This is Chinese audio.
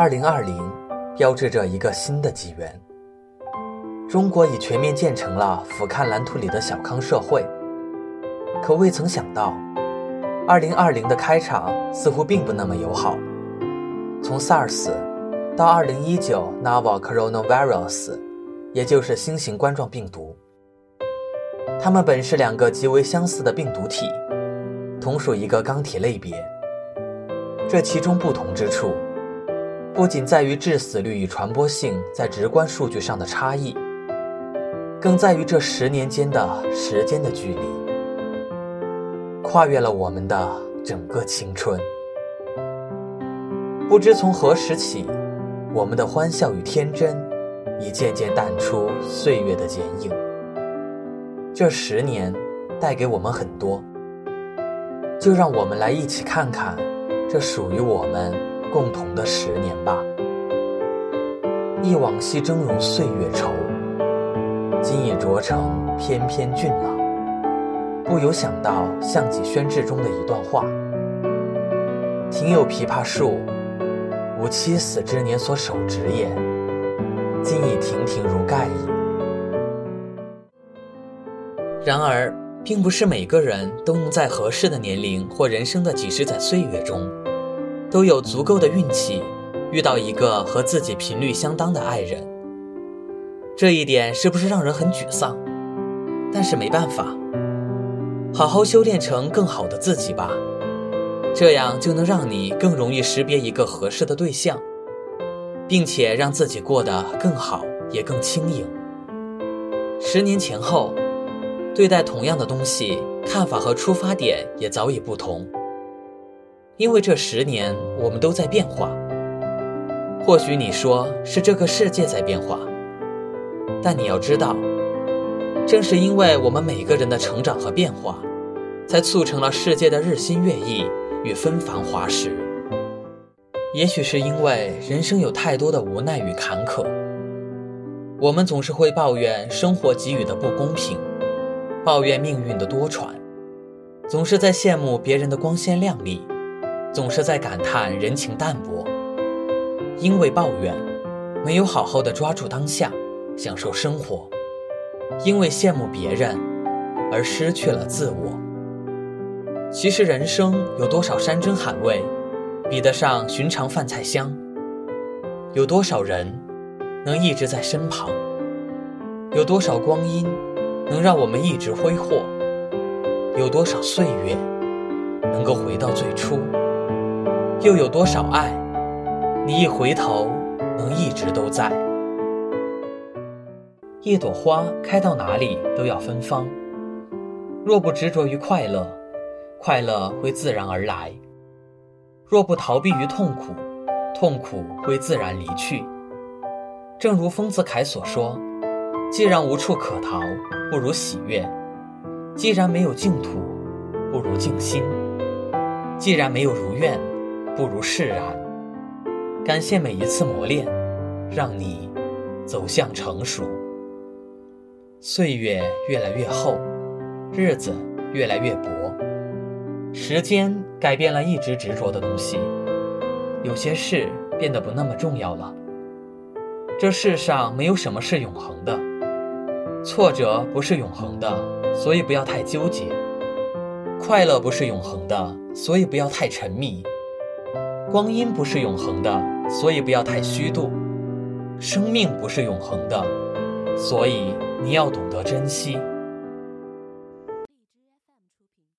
二零二零标志着一个新的纪元，中国已全面建成了俯瞰蓝图里的小康社会。可未曾想到，二零二零的开场似乎并不那么友好。从 SARS 到二零一九 Novel Coronavirus，也就是新型冠状病毒，它们本是两个极为相似的病毒体，同属一个钢体类别。这其中不同之处。不仅在于致死率与传播性在直观数据上的差异，更在于这十年间的时间的距离，跨越了我们的整个青春。不知从何时起，我们的欢笑与天真已渐渐淡出岁月的剪影。这十年带给我们很多，就让我们来一起看看，这属于我们。共同的十年吧，忆往昔峥嵘岁月稠，今已着成翩翩俊朗。不由想到《项脊轩志》中的一段话：“庭有枇杷树，吾妻死之年所手植也，今已亭亭如盖矣。”然而，并不是每个人都能在合适的年龄或人生的几十载岁月中。都有足够的运气，遇到一个和自己频率相当的爱人。这一点是不是让人很沮丧？但是没办法，好好修炼成更好的自己吧，这样就能让你更容易识别一个合适的对象，并且让自己过得更好，也更轻盈。十年前后，对待同样的东西，看法和出发点也早已不同。因为这十年，我们都在变化。或许你说是这个世界在变化，但你要知道，正是因为我们每个人的成长和变化，才促成了世界的日新月异与纷繁华实。也许是因为人生有太多的无奈与坎坷，我们总是会抱怨生活给予的不公平，抱怨命运的多舛，总是在羡慕别人的光鲜亮丽。总是在感叹人情淡薄，因为抱怨，没有好好的抓住当下，享受生活；因为羡慕别人，而失去了自我。其实人生有多少山珍海味，比得上寻常饭菜香？有多少人能一直在身旁？有多少光阴能让我们一直挥霍？有多少岁月能够回到最初？又有多少爱，你一回头能一直都在？一朵花开到哪里都要芬芳。若不执着于快乐，快乐会自然而来；若不逃避于痛苦，痛苦会自然离去。正如丰子恺所说：“既然无处可逃，不如喜悦；既然没有净土，不如静心；既然没有如愿。”不如释然。感谢每一次磨练，让你走向成熟。岁月越来越厚，日子越来越薄，时间改变了一直执着的东西，有些事变得不那么重要了。这世上没有什么是永恒的，挫折不是永恒的，所以不要太纠结；快乐不是永恒的，所以不要太沉迷。光阴不是永恒的，所以不要太虚度；生命不是永恒的，所以你要懂得珍惜。